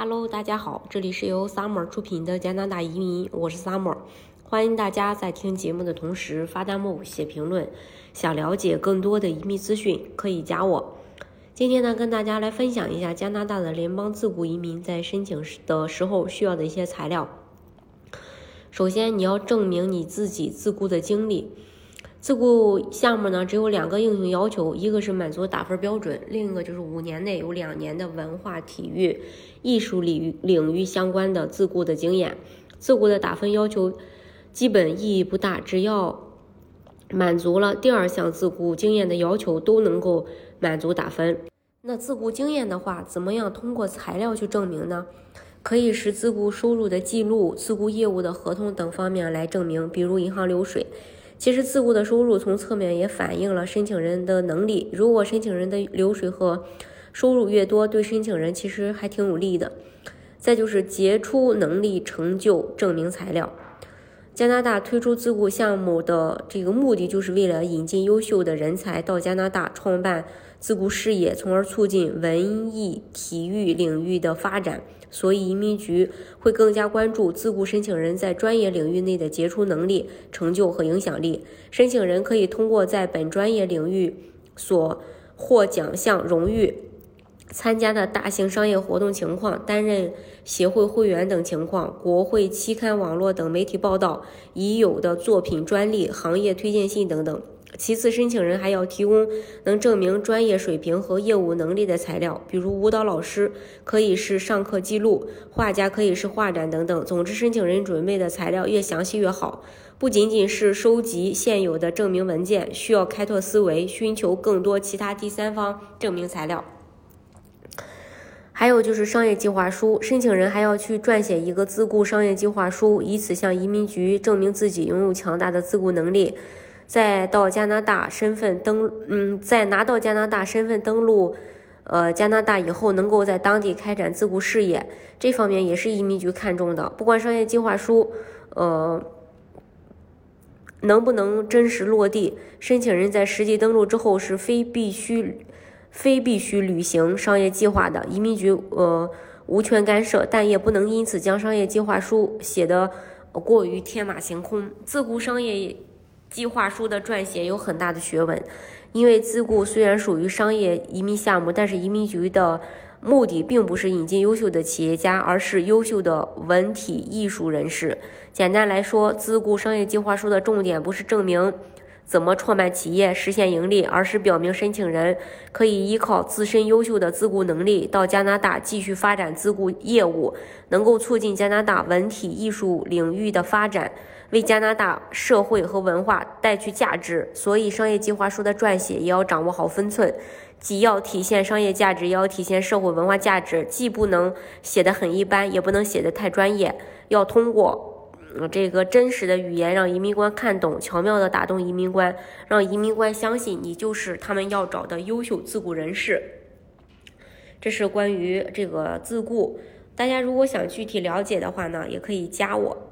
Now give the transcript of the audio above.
Hello，大家好，这里是由 Summer 出品的加拿大移民，我是 Summer，欢迎大家在听节目的同时发弹幕、写评论。想了解更多的移民资讯，可以加我。今天呢，跟大家来分享一下加拿大的联邦自雇移民在申请的时候需要的一些材料。首先，你要证明你自己自雇的经历。自雇项目呢，只有两个硬性要求，一个是满足打分标准，另一个就是五年内有两年的文化、体育、艺术领域领域相关的自雇的经验。自雇的打分要求基本意义不大，只要满足了第二项自雇经验的要求，都能够满足打分。那自雇经验的话，怎么样通过材料去证明呢？可以是自雇收入的记录、自雇业务的合同等方面来证明，比如银行流水。其实自雇的收入从侧面也反映了申请人的能力。如果申请人的流水和收入越多，对申请人其实还挺有利的。再就是杰出能力成就证明材料。加拿大推出自雇项目的这个目的，就是为了引进优秀的人才到加拿大创办。自雇事业，从而促进文艺、体育领域的发展，所以移民局会更加关注自雇申请人在专业领域内的杰出能力、成就和影响力。申请人可以通过在本专业领域所获奖项、荣誉、参加的大型商业活动情况、担任协会会员等情况、国会期刊、网络等媒体报道、已有的作品、专利、行业推荐信等等。其次，申请人还要提供能证明专业水平和业务能力的材料，比如舞蹈老师可以是上课记录，画家可以是画展等等。总之，申请人准备的材料越详细越好。不仅仅是收集现有的证明文件，需要开拓思维，寻求更多其他第三方证明材料。还有就是商业计划书，申请人还要去撰写一个自雇商业计划书，以此向移民局证明自己拥有强大的自雇能力。再到加拿大身份登，嗯，在拿到加拿大身份登录，呃，加拿大以后能够在当地开展自雇事业，这方面也是移民局看重的。不管商业计划书，呃，能不能真实落地，申请人在实际登录之后是非必须、非必须履行商业计划的，移民局呃无权干涉，但也不能因此将商业计划书写的过于天马行空。自雇商业。计划书的撰写有很大的学问，因为自雇虽然属于商业移民项目，但是移民局的目的并不是引进优秀的企业家，而是优秀的文体艺术人士。简单来说，自雇商业计划书的重点不是证明怎么创办企业、实现盈利，而是表明申请人可以依靠自身优秀的自雇能力到加拿大继续发展自雇业务，能够促进加拿大文体艺术领域的发展。为加拿大社会和文化带去价值，所以商业计划书的撰写也要掌握好分寸，既要体现商业价值，也要体现社会文化价值，既不能写得很一般，也不能写得太专业，要通过这个真实的语言让移民官看懂，巧妙地打动移民官，让移民官相信你就是他们要找的优秀自雇人士。这是关于这个自雇，大家如果想具体了解的话呢，也可以加我。